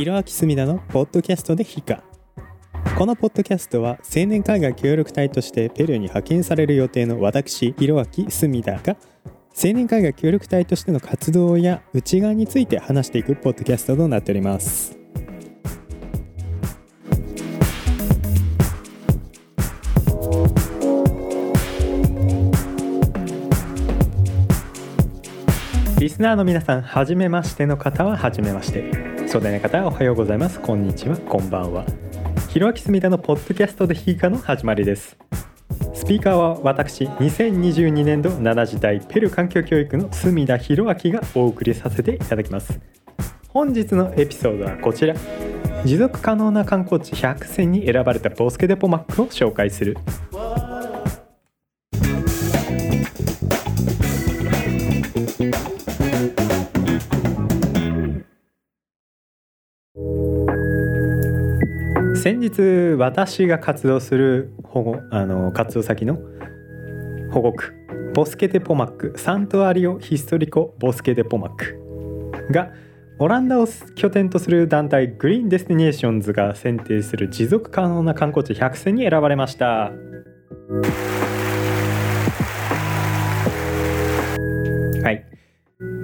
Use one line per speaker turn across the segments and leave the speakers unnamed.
ヒロアキスミダのポッドキャストでヒカこのポッドキャストは青年海外協力隊としてペルーに派遣される予定の私ヒロアキスミダが青年海外協力隊としての活動や内側について話していくポッドキャストとなっておりますリスナーの皆さん、はじめましての方ははじめまして。そうでな方おはようございます。こんにちは、こんばんは。ひろあきすみだのポッドキャストでヒーカの始まりです。スピーカーは私、2022年度7時代ペル環境教育の隅田博明がお送りさせていただきます。本日のエピソードはこちら。持続可能な観光地100選に選ばれたボスケデポマックを紹介する先日私が活動する保護あの活動先の保護区 Bosque de Pomac Santuario Histórico Bosque de Pomac がオランダを拠点とする団体 Green Destinations が選定する持続可能な観光地100選に選ばれました。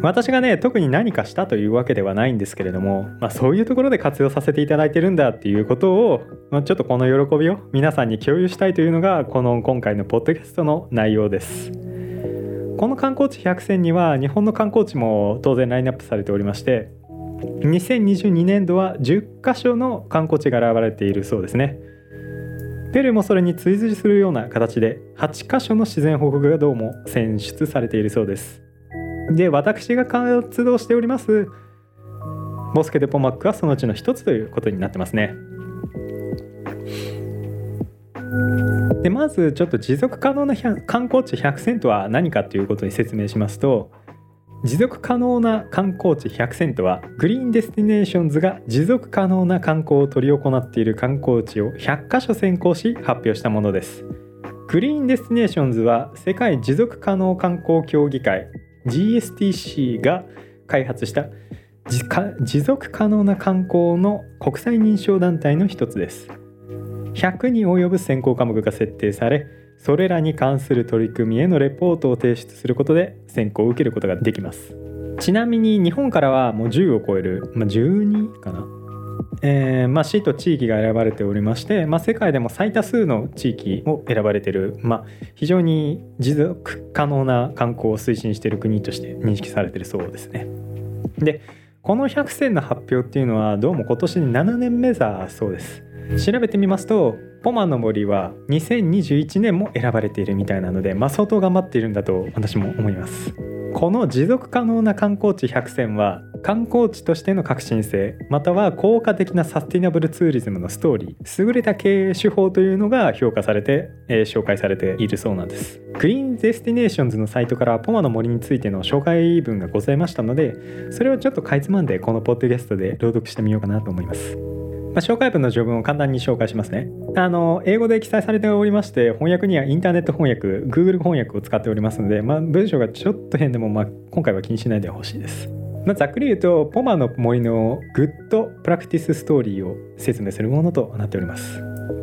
私がね特に何かしたというわけではないんですけれども、まあ、そういうところで活用させていただいてるんだっていうことを、まあ、ちょっとこの喜びを皆さんに共有したいというのがこの今回のポッドキャストの内容です。この観光地100選には日本の観光地も当然ラインナップされておりまして2022年度は10カ所の観光地が選ばれているそうですね。ペルーもそれに追随するような形で8カ所の自然保護区がどうも選出されているそうです。で私が活動しておりますBosque de Pomac はそのうちの一つということになってますね。でまずちょっと持続可能な観光地100選とは何かということに説明しますと持続可能な観光地100選とは Green Destinations が持続可能な観光を執り行っている観光地を100カ所選考し発表したものです。 Green Destinations は世界持続可能観光協議会 GSTC が開発した持続可能な観光の国際認証団体の一つです。100に及ぶ選考科目が設定されそれらに関する取り組みへのレポートを提出することで選考を受けることができます。ちなみに日本からはもう10を超える、まあ、12かな？えーまあ、市と地域が選ばれておりまして、まあ、世界でも最多数の地域を選ばれている、まあ、非常に持続可能な観光を推進している国として認識されているそうですね。でこの100選の発表っていうのはどうも今年に7年目だそうです。調べてみますとポマの森は2021年も選ばれているみたいなので、まあ、相当頑張っているんだと私も思います。この持続可能な観光地100選は観光地としての革新性または効果的なサスティナブルツーリズムのストーリー優れた経営手法というのが評価されて、えー、紹介されているそうなんです Green Destinations のサイトからポマの森についての紹介文がございましたのでそれをちょっとかいつまんでこのポッドキャストで朗読してみようかなと思いますまあ、紹介文の序文を簡単に紹介しますね。あの英語で記載されておりまして翻訳にはインターネット翻訳 Google 翻訳を使っておりますので、まあ、文章がちょっと変でも、まあ、今回は気にしないでほしいです。まあ、ざっくり言うとポマの森の good practice story を説明するものとなっております。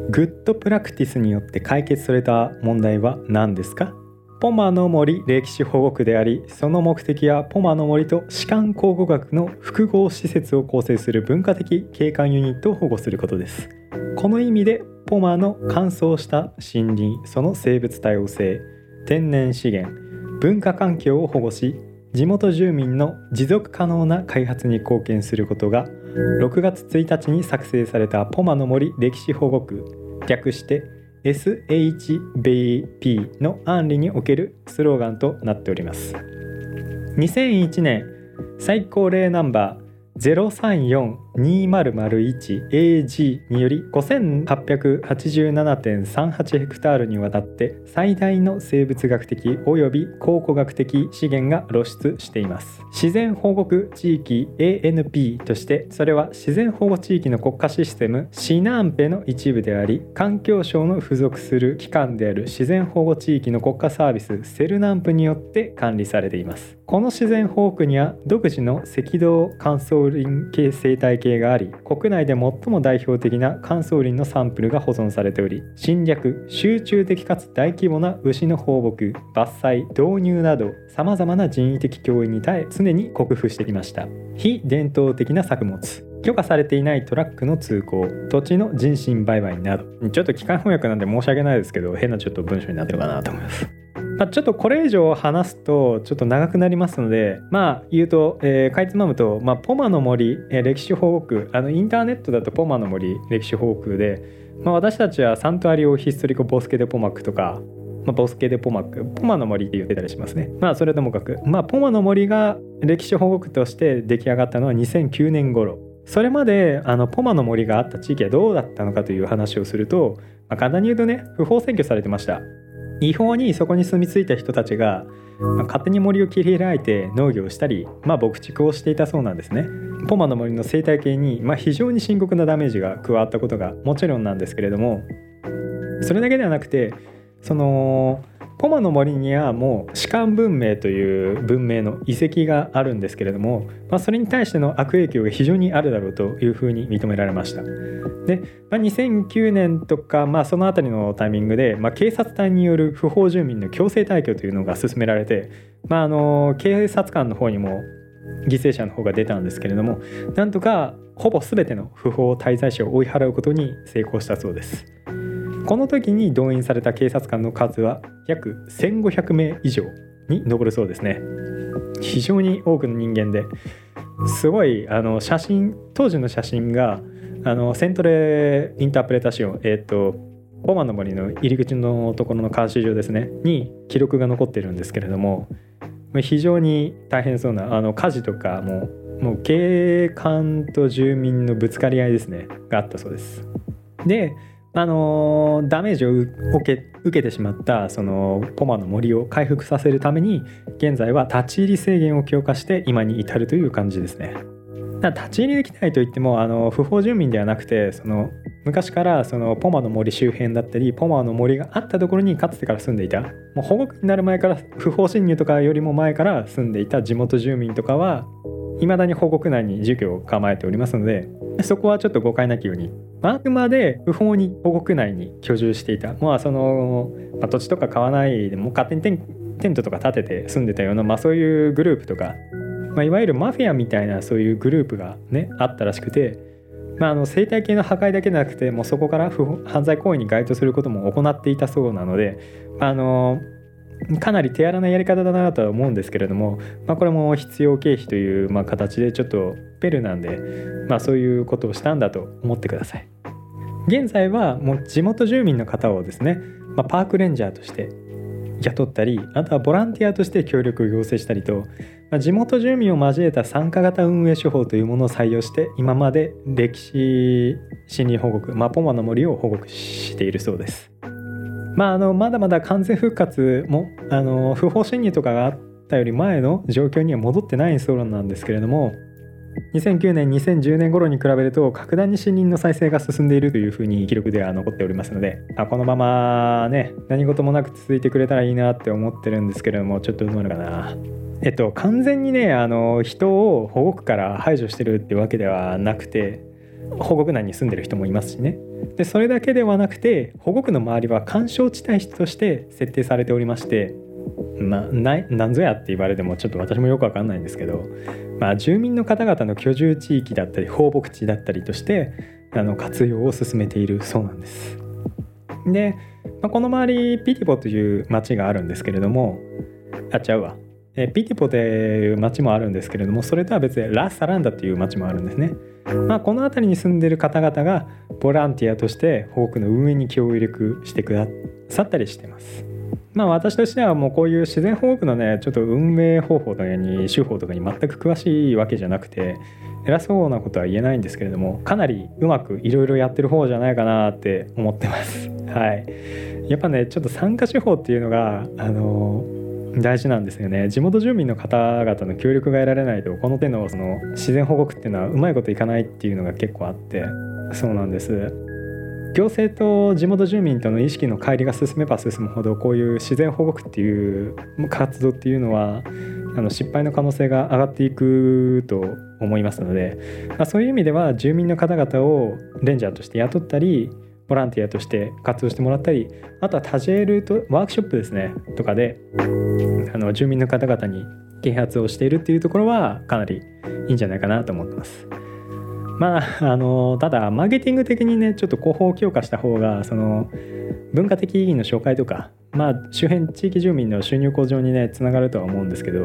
good practice によって解決された問題は何ですか？ポマの森歴史保護区でありその目的はポマの森とシカン考古学の複合施設を構成する文化的景観ユニットを保護することですこの意味でポマの乾燥した森林その生物多様性天然資源文化環境を保護し地元住民の持続可能な開発に貢献することが6月1日に作成されたポマの森歴史保護区略して SHBP の案里におけるスローガンとなっております。2001年最高齢ナンバー 2001AG により5887.38ヘクタールにわたって最大の生物学的及び考古学的資源が露出しています。自然保護区地域 ANP としてそれは自然保護地域の国家システムシナンペの一部であり環境省の付属する機関である自然保護地域の国家サービスセルナンプによって管理されています。この自然保護区には独自の赤道乾燥林系生態形があり国内で最も代表的な乾燥林のサンプルが保存されており侵略集中的かつ大規模な牛の放牧伐採導入などさまざまな人為的脅威に耐え常に克服してきました。非伝統的な作物。許可されていないトラックの通行。土地の人身売買など。ちょっと機関翻訳なんで申し訳ないですけど変なちょっと文章になってるかなと思います。まあ、ちょっとこれ以上話すとちょっと長くなりますのでまあ言うと、えー、かいつまむと、まあ、ポマの森、えー、歴史保護区あのインターネットだとポマの森歴史保護区で、まあ、私たちはサントアリオヒストリコボスケデポマックとかまあ、ボスケデポマックポマの森って言ってたりしますね。まあそれともかくまあポマの森が歴史保護区として出来上がったのは2009年頃。それまであのポマの森があった地域はどうだったのかという話をすると、まあ、簡単に言うとね不法占拠されてました。違法にそこに住み着いた人たちが、ま、勝手に森を切り開いて農業をしたり、まあ、牧畜をしていたそうなんですね。ポマの森の生態系に、まあ、非常に深刻なダメージが加わったことがもちろんなんですけれどもそれだけではなくてそのポマの森にはもう士官文明という文明の遺跡があるんですけれども、まあ、それに対しての悪影響が非常にあるだろうというふうに認められました。で、まあ、2009年とか、まあ、その辺りのタイミングで、まあ、警察隊による不法住民の強制退去というのが進められて、まあ、あの警察官の方にも犠牲者の方が出たんですけれどもなんとかほぼ全ての不法滞在者を追い払うことに成功したそうです。この時に動員された警察官の数は約1500名以上に上るそうですね非常に多くの人間ですごいあの写真当時の写真があのセントレインタープレタシオンえっ、ー、とポマの森の入り口のところの監視所ですねに記録が残ってるんですけれども非常に大変そうなあの火事とかももう警官と住民のぶつかり合いですねがあったそうです。であのダメージを受け受けてしまったそのポマの森を回復させるために現在は立ち入り制限を強化して今に至るという感じですね。立ち入りできないといってもあの不法住民ではなくてその昔からそのポマの森周辺だったりポマの森があったところにかつてから住んでいたもう保護区になる前から不法侵入とかよりも前から住んでいた地元住民とかはいまだに保護区内に住居を構えておりますのでそこはちょっと誤解なきようにあくまで不法に保護区内に居住していた。まあその、まあ、土地とか買わないでも勝手にテンテントとか建てて住んでたような、まあ、そういうグループとか、まあ、いわゆるマフィアみたいなそういうグループがねあったらしくて、まあ、あの生態系の破壊だけでなくてもうそこから不犯罪行為に該当することも行っていたそうなのであのかなり手荒なやり方だなとは思うんですけれども、まあ、これも必要経費というまあ形でちょっとペルなんで、まあ、そういうことをしたんだと思ってください。現在はもう地元住民の方をですね、まあ、パークレンジャーとして雇ったりあとはボランティアとして協力を要請したりと、まあ、地元住民を交えた参加型運営手法というものを採用して今まで歴史森林保護区、まあ、ポマの森を保護しているそうです。まあ、あのまだまだ完全復活もあの不法侵入とかがあったより前の状況には戻ってないそうなんですけれども2009年2010年頃に比べると格段に森林の再生が進んでいるというふうに記録では残っておりますのであこのままね何事もなく続いてくれたらいいなって思ってるんですけれどもちょっとどうなのかな。えっと完全にねあの人を保護区から排除してるってわけではなくて保護区内に住んでる人もいますしねでそれだけではなくて保護区の周りは干渉地帯として設定されておりましてまあ、なんぞやって言われてもちょっと私もよくわかんないんですけど、まあ、住民の方々の居住地域だったり放牧地だったりとしてあの活用を進めているそうなんです。で、まあ、この周りピティポという町があるんですけれどもあちゃうわえピティポという町もあるんですけれどもそれとは別でラ・サランダという町もあるんですね。まあ、この辺りに住んでる方々がボランティアとして保護区の運営に協力してくださったりしてます。まあ私としてはもうこういう自然保護区のねちょっと運営方法とかに手法とかに全く詳しいわけじゃなくて偉そうなことは言えないんですけれどもかなりうまくいろいろやってる方じゃないかなって思ってますはいやっぱねちょっと参加手法っていうのがあの大事なんですよね。地元住民の方々の協力が得られないとこの手のその自然保護区っていうのはうまいこといかないっていうのが結構あって。そうなんです。行政と地元住民との意識の乖離が進めば進むほどこういう自然保護区っていう活動っていうのはあの失敗の可能性が上がっていくと思いますので、まあ、そういう意味では住民の方々をレンジャーとして雇ったりボランティアとして活動してもらったりあとはタジェールとワークショップですねとかであの住民の方々に啓発をしているっていうところはかなりいいんじゃないかなと思ってます。まああのただマーケティング的にねちょっと広報を強化した方がその文化的意義の紹介とかまあ周辺地域住民の収入向上にねつながるとは思うんですけど、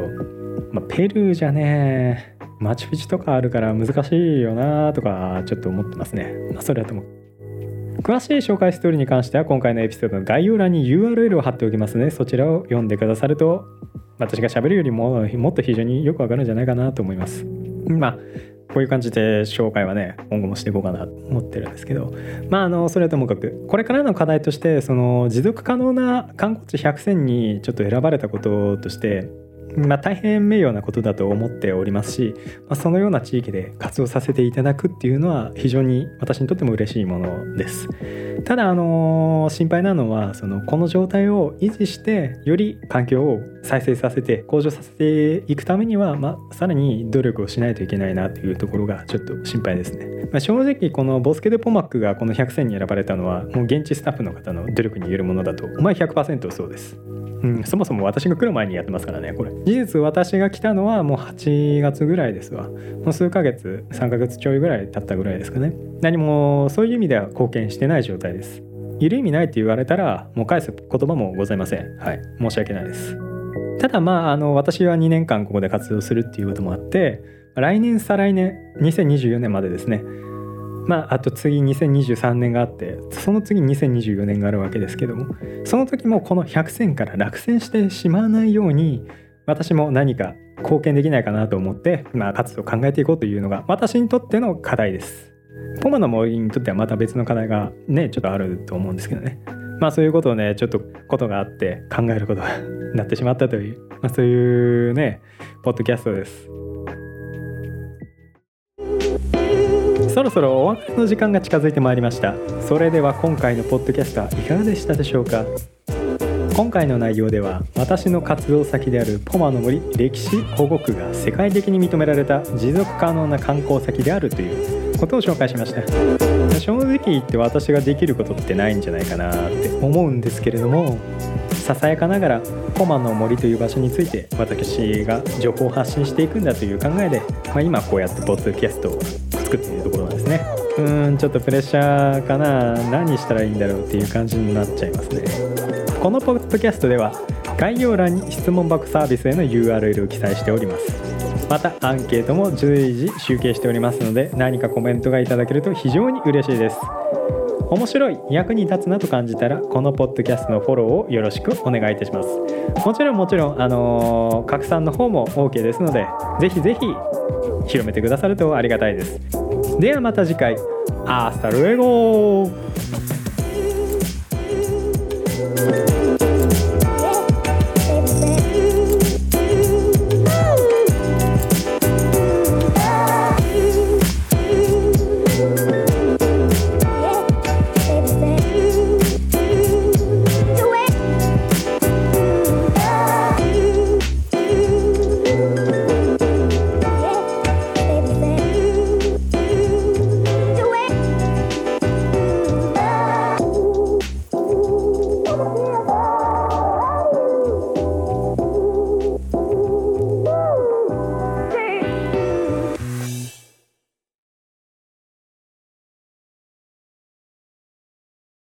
まあ、ペルーじゃねマチュピチュとかあるから難しいよなとかちょっと思ってますね。まあ、それはとも詳しい紹介ストーリーに関しては今回のエピソードの概要欄に URL を貼っておきますのでそちらを読んでくださると私が喋るよりももっと非常によくわかるんじゃないかなと思います。まあこういう感じで紹介はね今後もしていこうかなと思ってるんですけどまああのそれはともかくこれからの課題としてその持続可能な観光地100選にちょっと選ばれたこととしてまあ、大変名誉なことだと思っておりますし、まあ、そのような地域で活動させていただくっていうのは非常に私にとっても嬉しいものです。ただ、あの心配なのはそのこの状態を維持してより環境を再生させて向上させていくためには、まあ、さらに努力をしないといけないなというところがちょっと心配ですね。まあ、正直このボスケ・デ・ポマックがこの100選に選ばれたのはもう現地スタッフの方の努力によるものだとお前100%そうです。うん、そもそも私が来る前にやってますからねこれ。事実私が来たのはもう8月ぐらいですわ。もう数ヶ月3ヶ月ちょいぐらい経ったぐらいですかね。何もそういう意味では貢献してない状態です。いる意味ないって言われたらもう返す言葉もございません。はい。申し訳ないです。ただまああの私は2年間ここで活動するっていうこともあって来年再来年2024年までですねまあ、あと次2023年があってその次2024年があるわけですけどもその時もこの100選から落選してしまわないように私も何か貢献できないかなと思って、まあ、活動を考えていこうというのが私にとっての課題です。ポマの森にとってはまた別の課題がねちょっとあると思うんですけどねまあそういうことをねちょっとことがあって考えることに なってしまったという、まあ、そういうねポッドキャストです。そろそろお別れの時間が近づいてまいりました。それでは今回のポッドキャストはいかがでしたでしょうか？今回の内容では私の活動先であるポマの森歴史保護区が世界的に認められた持続可能な観光先であるということを紹介しました。正直言って私ができることってないんじゃないかなって思うんですけれどもささやかながらポマの森という場所について私が情報を発信していくんだという考えで、まあ、今こうやってポッドキャストを作っているところね。うーんちょっとプレッシャーかな。何したらいいんだろうっていう感じになっちゃいますね。このポッドキャストでは概要欄に質問箱サービスへの URL を記載しております。またアンケートも随時集計しておりますので何かコメントがいただけると非常に嬉しいです。面白い役に立つなと感じたらこのポッドキャストのフォローをよろしくお願いいたします。もちろんもちろんあのー、拡散の方も OK ですのでぜひぜひ広めてくださるとありがたいです。ではまた次回。アスタルエゴ